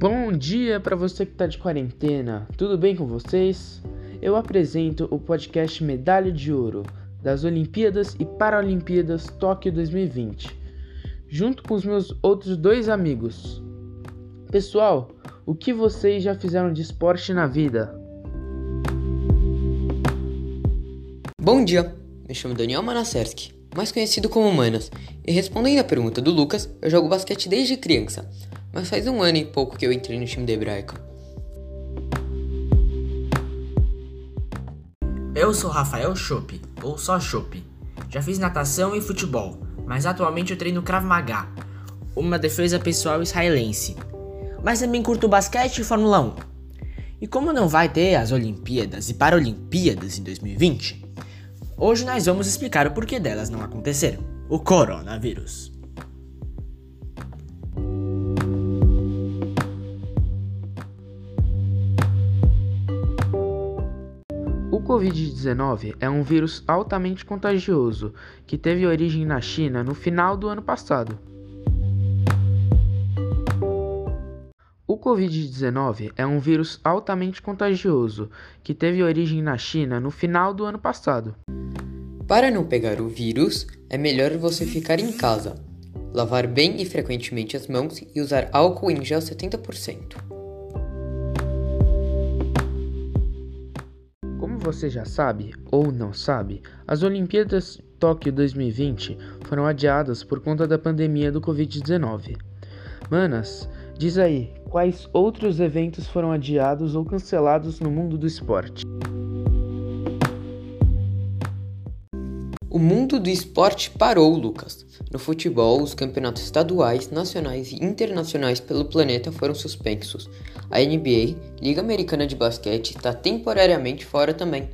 Bom dia para você que está de quarentena, tudo bem com vocês? Eu apresento o podcast Medalha de Ouro das Olimpíadas e Paralimpíadas Tóquio 2020, junto com os meus outros dois amigos. Pessoal, o que vocês já fizeram de esporte na vida? Bom dia, me chamo Daniel Manaserski, mais conhecido como Manas, e respondendo à pergunta do Lucas, eu jogo basquete desde criança, mas faz um ano e pouco que eu entrei no time da Hebraica. Eu sou Rafael Chopp, ou só Chopp. Já fiz natação e futebol, mas atualmente eu treino Krav Maga, uma defesa pessoal israelense. Mas também curto basquete e Fórmula 1. E como não vai ter as Olimpíadas e Paralimpíadas em 2020, hoje nós vamos explicar o porquê delas não aconteceram. O coronavírus. Covid-19 é um vírus altamente contagioso que teve origem na China no final do ano passado. O Covid-19 é um vírus altamente contagioso que teve origem na China no final do ano passado. Para não pegar o vírus, é melhor você ficar em casa, lavar bem e frequentemente as mãos e usar álcool em gel 70%. Como você já sabe ou não sabe, as Olimpíadas Tóquio 2020 foram adiadas por conta da pandemia do Covid-19. Manas, diz aí, quais outros eventos foram adiados ou cancelados no mundo do esporte? O mundo do esporte parou, Lucas. No futebol, os campeonatos estaduais, nacionais e internacionais pelo planeta foram suspensos. A NBA, Liga Americana de Basquete, está temporariamente fora também.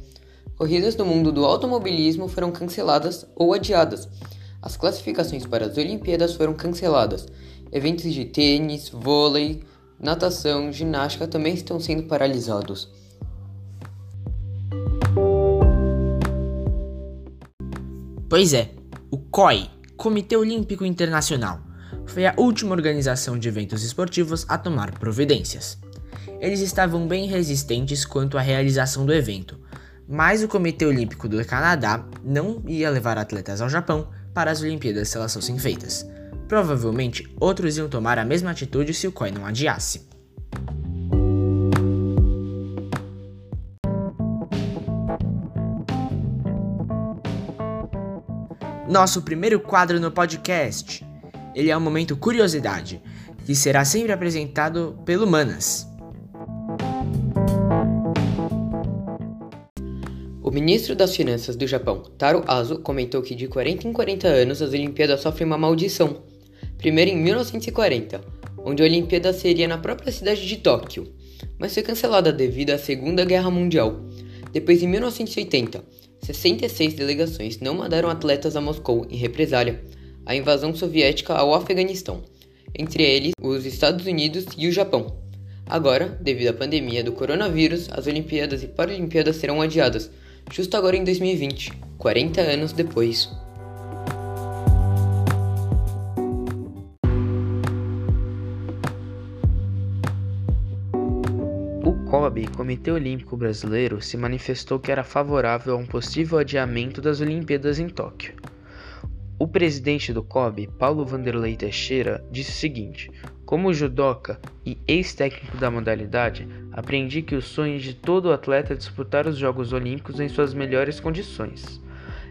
Corridas do mundo do automobilismo foram canceladas ou adiadas. As classificações para as Olimpíadas foram canceladas. Eventos de tênis, vôlei, natação, ginástica também estão sendo paralisados. Pois é, o COI, Comitê Olímpico Internacional, foi a última organização de eventos esportivos a tomar providências. Eles estavam bem resistentes quanto à realização do evento, mas o Comitê Olímpico do Canadá não ia levar atletas ao Japão para as Olimpíadas se elas fossem feitas. Provavelmente outros iam tomar a mesma atitude se o COI não adiasse. Nosso primeiro quadro no podcast. Ele é o momento curiosidade, que será sempre apresentado pelo Manas. O ministro das Finanças do Japão, Taro Aso, comentou que de 40 em 40 anos as Olimpíadas sofrem uma maldição. Primeiro em 1940, onde a Olimpíada seria na própria cidade de Tóquio, mas foi cancelada devido à Segunda Guerra Mundial. Depois em 1980, 66 delegações não mandaram atletas a Moscou em represália à invasão soviética ao Afeganistão, entre eles os Estados Unidos e o Japão. Agora, devido à pandemia do coronavírus, as Olimpíadas e Paralimpíadas serão adiadas, justo agora em 2020, 40 anos depois. COB, Comitê Olímpico Brasileiro, se manifestou que era favorável a um possível adiamento das Olimpíadas em Tóquio. O presidente do COB, Paulo Vanderlei Teixeira, disse o seguinte: Como judoca e ex-técnico da modalidade, aprendi que o sonho de todo atleta é disputar os Jogos Olímpicos em suas melhores condições.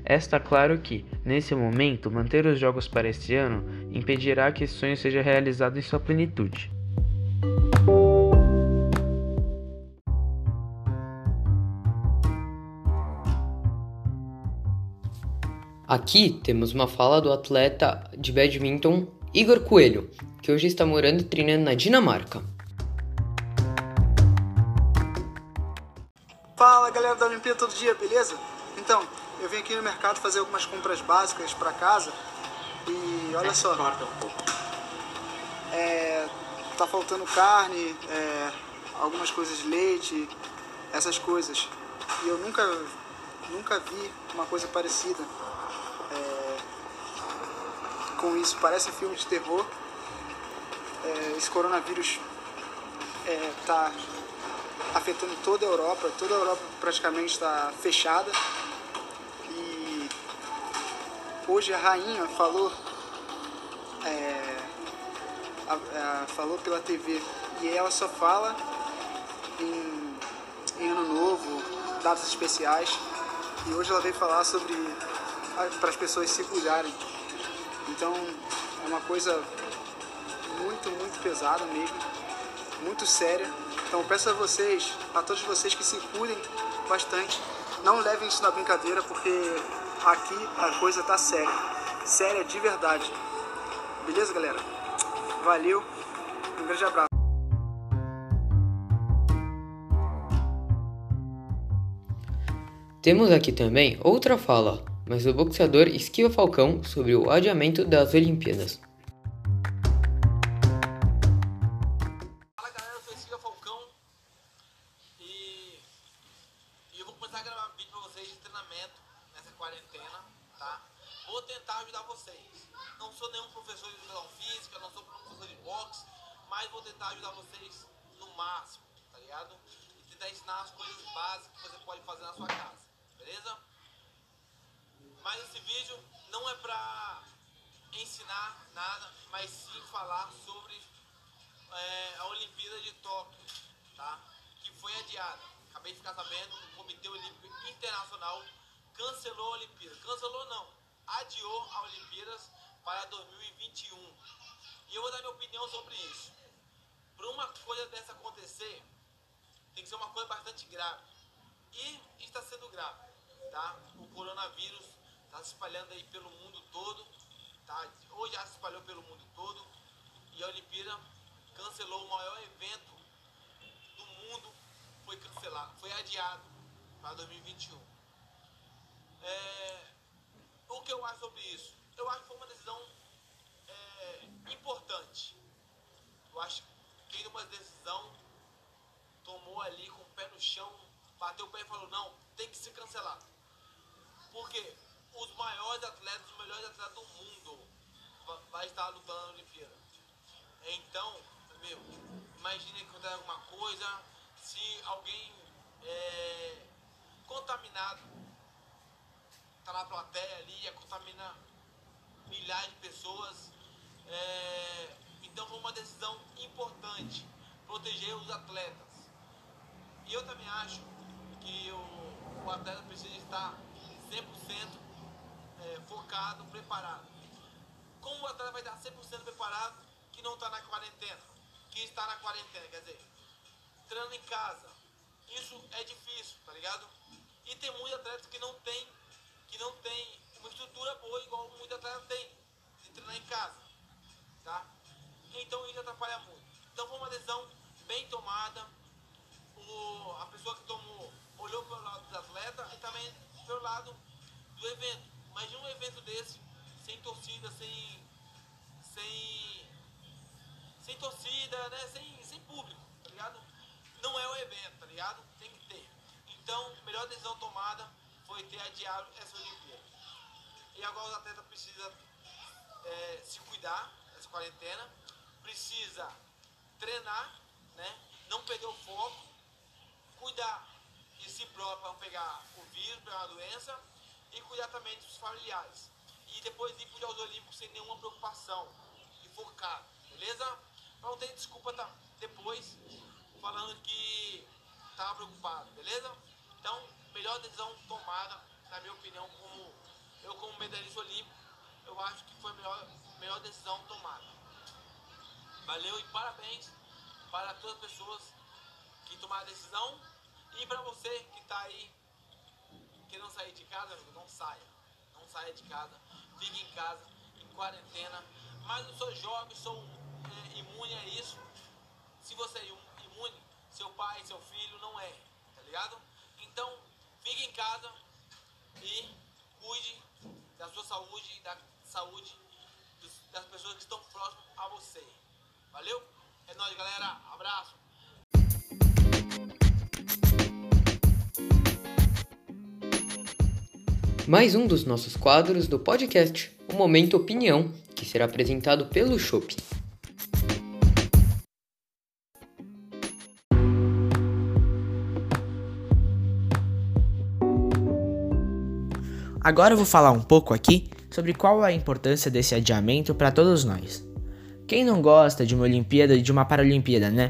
Está claro que, nesse momento, manter os Jogos para este ano impedirá que esse sonho seja realizado em sua plenitude. Aqui temos uma fala do atleta de badminton Igor Coelho, que hoje está morando e treinando na Dinamarca. Fala galera da Olimpíada todo dia, beleza? Então, eu vim aqui no mercado fazer algumas compras básicas para casa e olha só. É, tá faltando carne, é, algumas coisas de leite, essas coisas. E eu nunca, nunca vi uma coisa parecida é, com isso. Parece filme de terror. É, esse coronavírus está é, afetando toda a Europa, toda a Europa praticamente está fechada. E hoje a rainha falou, é, a, a, falou pela TV e ela só fala em, em ano novo, datas especiais. E hoje ela veio falar sobre para as pessoas se cuidarem. Então é uma coisa muito, muito pesada mesmo, muito séria. Então peço a vocês, a todos vocês que se cuidem bastante. Não levem isso na brincadeira porque aqui a coisa tá séria. Séria de verdade. Beleza, galera? Valeu. Um grande abraço. Temos aqui também outra fala, mas do boxeador Esquiva Falcão sobre o adiamento das Olimpíadas. Fala galera, eu sou Esquiva Falcão e, eu vou começar a gravar vídeo pra vocês de treinamento nessa quarentena, tá? Vou tentar ajudar vocês. Não sou nenhum professor de física, não sou professor de boxe, mas vou tentar ajudar vocês no máximo, tá ligado? E tentar ensinar as coisas básicas que você pode fazer na sua casa, beleza? Mas esse vídeo não é pra ensinar nada, mas sim falar sobre é, a Olimpíada de Tóquio, tá? Que foi adiada. Acabei de ficar sabendo, o Comitê Olímpico Internacional cancelou a Olimpíada. Cancelou não, adiou a Olimpíadas para 2021. E eu vou dar minha opinião sobre isso. Para uma coisa dessa acontecer, tem que ser uma coisa bastante grave. E está sendo grave, tá? O coronavírus está se espalhando aí pelo mundo todo, tá? Ou já se espalhou pelo mundo todo. E a Olimpíada cancelou o maior evento do mundo, foi cancelado, foi adiado para 2021. É, o que eu acho sobre isso? Eu acho que foi uma decisão é, importante. Eu acho que quem uma decisão tomou ali com o pé no chão, bateu o pé e falou, não, tem que ser cancelado. Porque os maiores atletas, os melhores atletas do mundo vai estar lutando na Olimpíada. Então, meu, imagine que acontece alguma coisa, se alguém é, contaminado tá na plateia ali, ia contaminar milhares de pessoas. É, então foi uma decisão importante, proteger os atletas. E eu também acho que o, o atleta precisa estar 100% é, focado, preparado. Como o atleta vai estar 100% preparado que não está na quarentena? Que está na quarentena, quer dizer, treinando em casa. Isso é difícil, tá ligado? E tem muitos atletas que não tem, que não tem uma estrutura boa igual muitos atletas têm de treinar em casa, tá? Então isso atrapalha muito. Então foi uma decisão bem tomada. O, a pessoa que tomou olhou pelo lado dos atletas e também pelo lado do evento. Imagina um evento desse, sem torcida, sem. sem. sem torcida, né? Sem, sem público, tá ligado? Não é o evento, tá ligado? Tem que ter. Então, a melhor decisão tomada foi ter adiado essa Olimpíada. E agora os atletas precisam é, se cuidar nessa quarentena, precisa treinar, né? Não perder o foco, cuidar de si próprio para não pegar o vírus, pegar a doença e cuidar também dos familiares. E depois ir para os Olímpicos sem nenhuma preocupação e focado, beleza? Pra não ter desculpa tá, depois falando que estava preocupado, beleza? Então, melhor decisão tomada, na minha opinião, como eu como medalhista olímpico, eu acho que foi a melhor, melhor decisão tomada. Valeu e parabéns para todas as pessoas que tomaram a decisão e para você que está aí querendo sair de casa, amigo, não saia. Não saia de casa. Fique em casa, em quarentena. Mas eu sou jovem, sou é, imune a isso. Se você é imune, seu pai, seu filho não é, tá ligado? Então, fique em casa e cuide da sua saúde e da saúde das pessoas que estão próximas a você. Valeu? É nóis, galera. Abraço. mais um dos nossos quadros do podcast, o Momento Opinião, que será apresentado pelo Chopp. Agora eu vou falar um pouco aqui sobre qual é a importância desse adiamento para todos nós. Quem não gosta de uma Olimpíada e de uma Paralimpíada, né?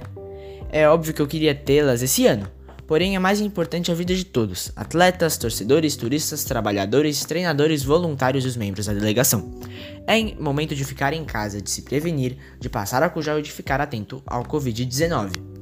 É óbvio que eu queria tê-las esse ano, porém é mais importante a vida de todos: atletas, torcedores, turistas, trabalhadores, treinadores, voluntários e os membros da delegação. É momento de ficar em casa, de se prevenir, de passar álcool gel e de ficar atento ao Covid-19.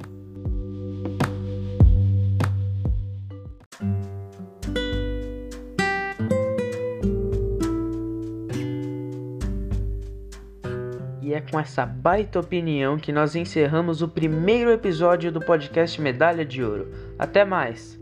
E é com essa baita opinião que nós encerramos o primeiro episódio do podcast Medalha de Ouro. Até mais!